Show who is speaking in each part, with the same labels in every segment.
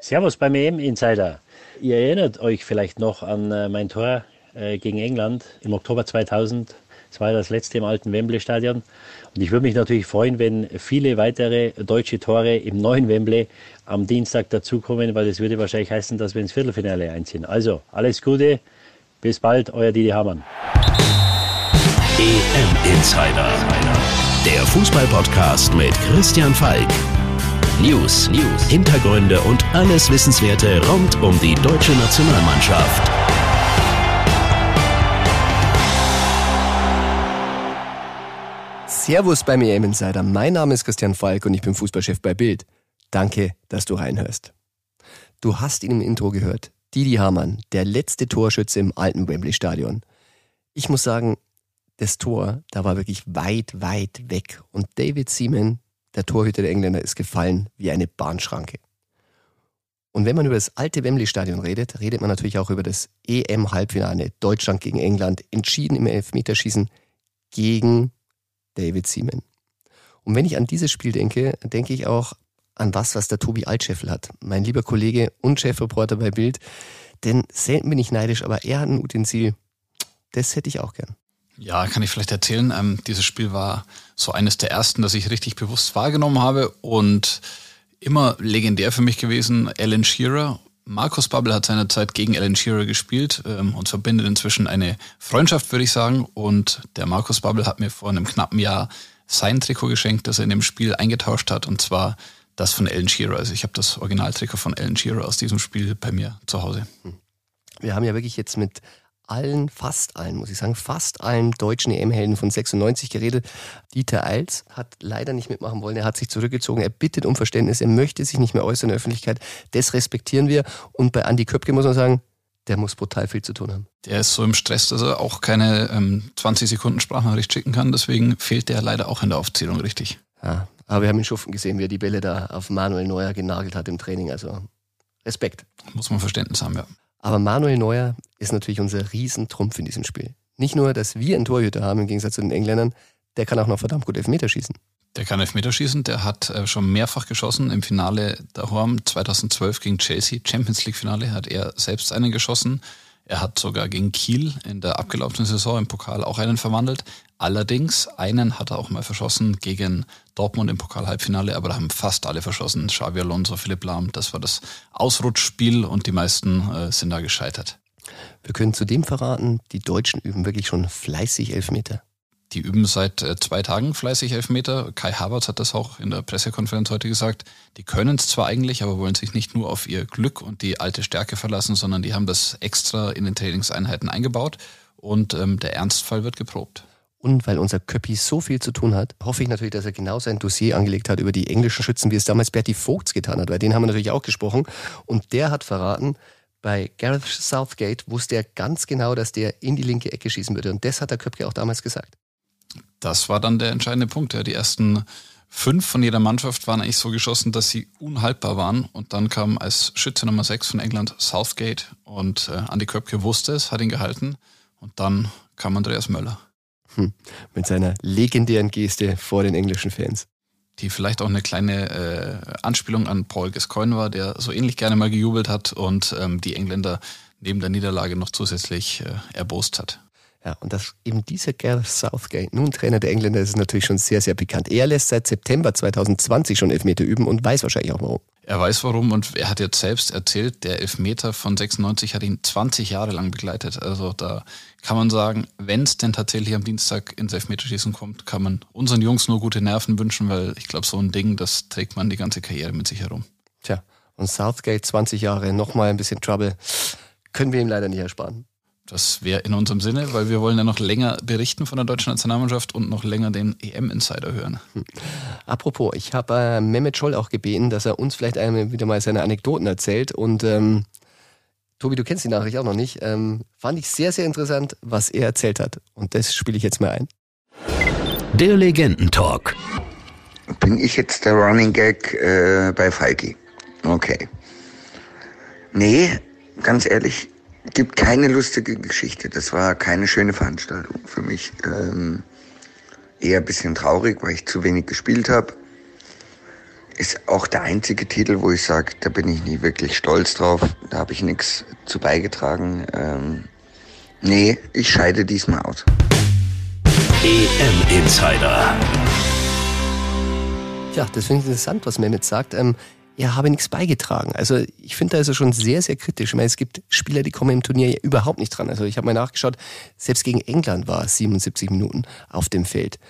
Speaker 1: Servus beim EM Insider. Ihr erinnert euch vielleicht noch an äh, mein Tor äh, gegen England im Oktober 2000. Es war das letzte im alten Wembley Stadion. Und ich würde mich natürlich freuen, wenn viele weitere deutsche Tore im neuen Wembley am Dienstag dazukommen, weil das würde wahrscheinlich heißen, dass wir ins Viertelfinale einziehen. Also alles Gute, bis bald, euer Didi Hamann.
Speaker 2: EM Insider, der Fußballpodcast mit Christian Falk. News, News, Hintergründe und alles Wissenswerte rund um die deutsche Nationalmannschaft.
Speaker 3: Servus beim EM Insider. Mein Name ist Christian Falk und ich bin Fußballchef bei Bild. Danke, dass du reinhörst. Du hast ihn im Intro gehört. Didi Hamann, der letzte Torschütze im alten Wembley Stadion. Ich muss sagen, das Tor, da war wirklich weit, weit weg. Und David Seaman, der Torhüter der Engländer, ist gefallen wie eine Bahnschranke. Und wenn man über das alte Wembley-Stadion redet, redet man natürlich auch über das EM-Halbfinale Deutschland gegen England, entschieden im Elfmeterschießen gegen David Seaman. Und wenn ich an dieses Spiel denke, denke ich auch an was, was der Tobi Altscheffel hat. Mein lieber Kollege und Chefreporter bei Bild. Denn selten bin ich neidisch, aber er hat ein Utensil. Das hätte ich auch gern.
Speaker 4: Ja, kann ich vielleicht erzählen. Ähm, dieses Spiel war so eines der ersten, das ich richtig bewusst wahrgenommen habe und immer legendär für mich gewesen. Alan Shearer. Markus Babbel hat seinerzeit gegen Alan Shearer gespielt ähm, und verbindet inzwischen eine Freundschaft, würde ich sagen. Und der Markus Babbel hat mir vor einem knappen Jahr sein Trikot geschenkt, das er in dem Spiel eingetauscht hat, und zwar das von Alan Shearer. Also ich habe das Originaltrikot von Alan Shearer aus diesem Spiel bei mir zu Hause.
Speaker 3: Wir haben ja wirklich jetzt mit allen, fast allen, muss ich sagen, fast allen deutschen EM-Helden von 96 geredet. Dieter Eils hat leider nicht mitmachen wollen. Er hat sich zurückgezogen. Er bittet um Verständnis. Er möchte sich nicht mehr äußern in der Öffentlichkeit. Das respektieren wir. Und bei Andi Köpke muss man sagen, der muss brutal viel zu tun haben.
Speaker 4: Der ist so im Stress, dass er auch keine ähm, 20 Sekunden Sprachnachricht schicken kann. Deswegen fehlt der leider auch in der Aufzählung richtig.
Speaker 3: Ja, aber wir haben ihn Schuften gesehen, wie er die Bälle da auf Manuel Neuer genagelt hat im Training. Also Respekt.
Speaker 4: Muss man Verständnis haben, ja.
Speaker 3: Aber Manuel Neuer ist natürlich unser Riesentrumpf in diesem Spiel. Nicht nur, dass wir einen Torhüter haben im Gegensatz zu den Engländern, der kann auch noch verdammt gut Elfmeter schießen.
Speaker 4: Der kann Elfmeterschießen, der hat äh, schon mehrfach geschossen. Im Finale daheim 2012 gegen Chelsea, Champions League Finale, hat er selbst einen geschossen. Er hat sogar gegen Kiel in der abgelaufenen Saison im Pokal auch einen verwandelt. Allerdings, einen hat er auch mal verschossen gegen Dortmund im Pokal-Halbfinale, aber da haben fast alle verschossen. Xavi Alonso, Philipp Lahm, das war das Ausrutschspiel und die meisten äh, sind da gescheitert.
Speaker 3: Wir können zudem verraten, die Deutschen üben wirklich schon fleißig Elfmeter.
Speaker 4: Die üben seit äh, zwei Tagen fleißig Elfmeter. Kai Havertz hat das auch in der Pressekonferenz heute gesagt. Die können es zwar eigentlich, aber wollen sich nicht nur auf ihr Glück und die alte Stärke verlassen, sondern die haben das extra in den Trainingseinheiten eingebaut und ähm, der Ernstfall wird geprobt.
Speaker 3: Und weil unser Köppi so viel zu tun hat, hoffe ich natürlich, dass er genau sein Dossier angelegt hat über die englischen Schützen, wie es damals Bertie Vogts getan hat, weil den haben wir natürlich auch gesprochen. Und der hat verraten, bei Gareth Southgate wusste er ganz genau, dass der in die linke Ecke schießen würde. Und das hat der Köpke auch damals gesagt.
Speaker 4: Das war dann der entscheidende Punkt. Ja. Die ersten fünf von jeder Mannschaft waren eigentlich so geschossen, dass sie unhaltbar waren. Und dann kam als Schütze Nummer sechs von England Southgate und äh, Andy Köpke wusste es, hat ihn gehalten. Und dann kam Andreas Möller.
Speaker 3: Hm. Mit seiner legendären Geste vor den englischen Fans.
Speaker 4: Die vielleicht auch eine kleine äh, Anspielung an Paul Gascoigne war, der so ähnlich gerne mal gejubelt hat und ähm, die Engländer neben der Niederlage noch zusätzlich äh, erbost hat.
Speaker 3: Ja, und dass eben dieser Gareth Southgate nun Trainer der Engländer ist, ist natürlich schon sehr, sehr bekannt. Er lässt seit September 2020 schon Elfmeter üben und weiß wahrscheinlich auch warum.
Speaker 4: Er weiß warum und er hat jetzt selbst erzählt, der Elfmeter von 96 hat ihn 20 Jahre lang begleitet. Also da kann man sagen, wenn es denn tatsächlich am Dienstag ins Elfmeterschießen kommt, kann man unseren Jungs nur gute Nerven wünschen, weil ich glaube, so ein Ding, das trägt man die ganze Karriere mit sich herum.
Speaker 3: Tja, und Southgate 20 Jahre, nochmal ein bisschen Trouble, können wir ihm leider nicht ersparen.
Speaker 4: Das wäre in unserem Sinne, weil wir wollen ja noch länger berichten von der deutschen Nationalmannschaft und noch länger den EM-Insider hören. Hm.
Speaker 3: Apropos, ich habe äh, Mehmet Scholl auch gebeten, dass er uns vielleicht einmal wieder mal seine Anekdoten erzählt. Und ähm, Tobi, du kennst die Nachricht auch noch nicht. Ähm, fand ich sehr, sehr interessant, was er erzählt hat. Und das spiele ich jetzt mal ein.
Speaker 2: Der Legendentalk.
Speaker 5: Bin ich jetzt der Running Gag äh, bei Falki? Okay. Nee, ganz ehrlich, gibt keine lustige Geschichte. Das war keine schöne Veranstaltung für mich. Ähm, eher ein bisschen traurig, weil ich zu wenig gespielt habe. ist auch der einzige Titel, wo ich sage, da bin ich nie wirklich stolz drauf. Da habe ich nichts zu beigetragen. Ähm, nee, ich scheide diesmal aus.
Speaker 2: EM Insider.
Speaker 3: Ja, das finde ich interessant, was Mehmet sagt. Ähm, er habe nichts beigetragen. Also ich finde, da ist er schon sehr, sehr kritisch. Ich meine, es gibt Spieler, die kommen im Turnier ja überhaupt nicht dran. Also ich habe mal nachgeschaut, selbst gegen England war es 77 Minuten auf dem Feld.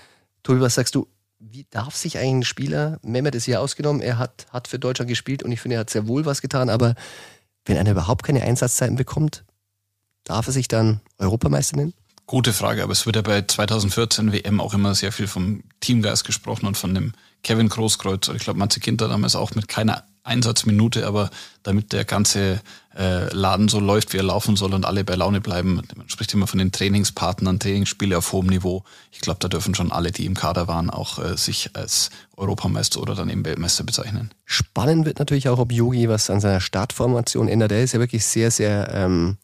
Speaker 3: Tobi, was sagst du? Wie darf sich eigentlich ein Spieler, Mehmet ist hier ausgenommen, er hat, hat für Deutschland gespielt und ich finde, er hat sehr wohl was getan, aber wenn einer überhaupt keine Einsatzzeiten bekommt, darf er sich dann Europameister nennen?
Speaker 4: Gute Frage, aber es wird ja bei 2014 WM auch immer sehr viel vom Teamgeist gesprochen und von dem Kevin Großkreuz. Ich glaube, Matze Kinter damals auch mit keiner Einsatzminute, aber damit der ganze äh, Laden so läuft, wie er laufen soll und alle bei Laune bleiben. Man spricht immer von den Trainingspartnern, Trainingsspiele auf hohem Niveau. Ich glaube, da dürfen schon alle, die im Kader waren, auch äh, sich als Europameister oder dann eben Weltmeister bezeichnen.
Speaker 3: Spannend wird natürlich auch, ob Yogi was an seiner Startformation ändert. Er ist ja wirklich sehr, sehr ähm,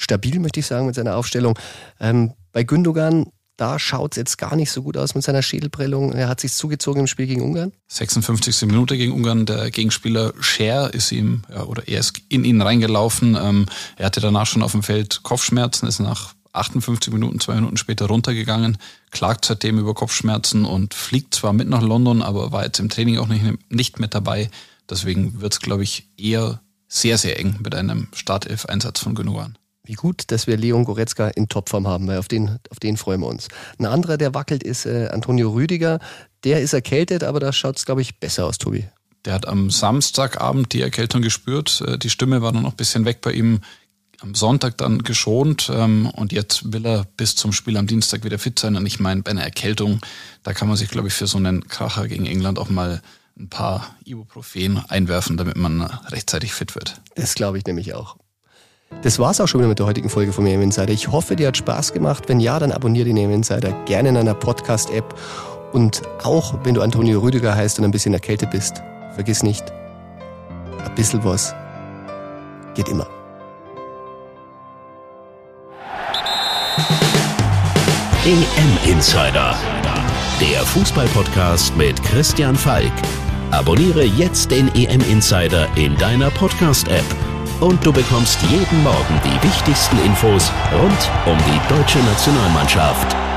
Speaker 3: stabil, möchte ich sagen, mit seiner Aufstellung. Ähm, bei Gündogan da schaut es jetzt gar nicht so gut aus mit seiner Schädelprellung. Er hat sich zugezogen im Spiel gegen Ungarn.
Speaker 4: 56. Minute gegen Ungarn. Der Gegenspieler Scher ist ihm, ja, oder er ist in ihn reingelaufen. Ähm, er hatte danach schon auf dem Feld Kopfschmerzen, ist nach 58 Minuten, zwei Minuten später runtergegangen, klagt seitdem über Kopfschmerzen und fliegt zwar mit nach London, aber war jetzt im Training auch nicht, nicht mit dabei. Deswegen wird es, glaube ich, eher sehr, sehr eng mit einem Startelf-Einsatz von Gündogan.
Speaker 3: Wie gut, dass wir Leon Goretzka in Topform haben, weil auf den, auf den freuen wir uns. Ein anderer, der wackelt, ist äh, Antonio Rüdiger. Der ist erkältet, aber da schaut es, glaube ich, besser aus, Tobi.
Speaker 4: Der hat am Samstagabend die Erkältung gespürt. Äh, die Stimme war noch ein bisschen weg bei ihm. Am Sonntag dann geschont ähm, und jetzt will er bis zum Spiel am Dienstag wieder fit sein. Und ich meine, bei einer Erkältung, da kann man sich, glaube ich, für so einen Kracher gegen England auch mal ein paar Ibuprofen einwerfen, damit man rechtzeitig fit wird.
Speaker 3: Das glaube ich nämlich auch. Das war's auch schon wieder mit der heutigen Folge vom AM Insider. Ich hoffe, dir hat Spaß gemacht. Wenn ja, dann abonniere den AM Insider gerne in einer Podcast-App. Und auch wenn du Antonio Rüdiger heißt und ein bisschen erkältet bist, vergiss nicht, ein bisschen was geht immer.
Speaker 2: EM Insider, der Fußballpodcast mit Christian Falk. Abonniere jetzt den EM Insider in deiner Podcast-App und du bekommst jeden Morgen die wichtigsten Infos rund um die deutsche Nationalmannschaft.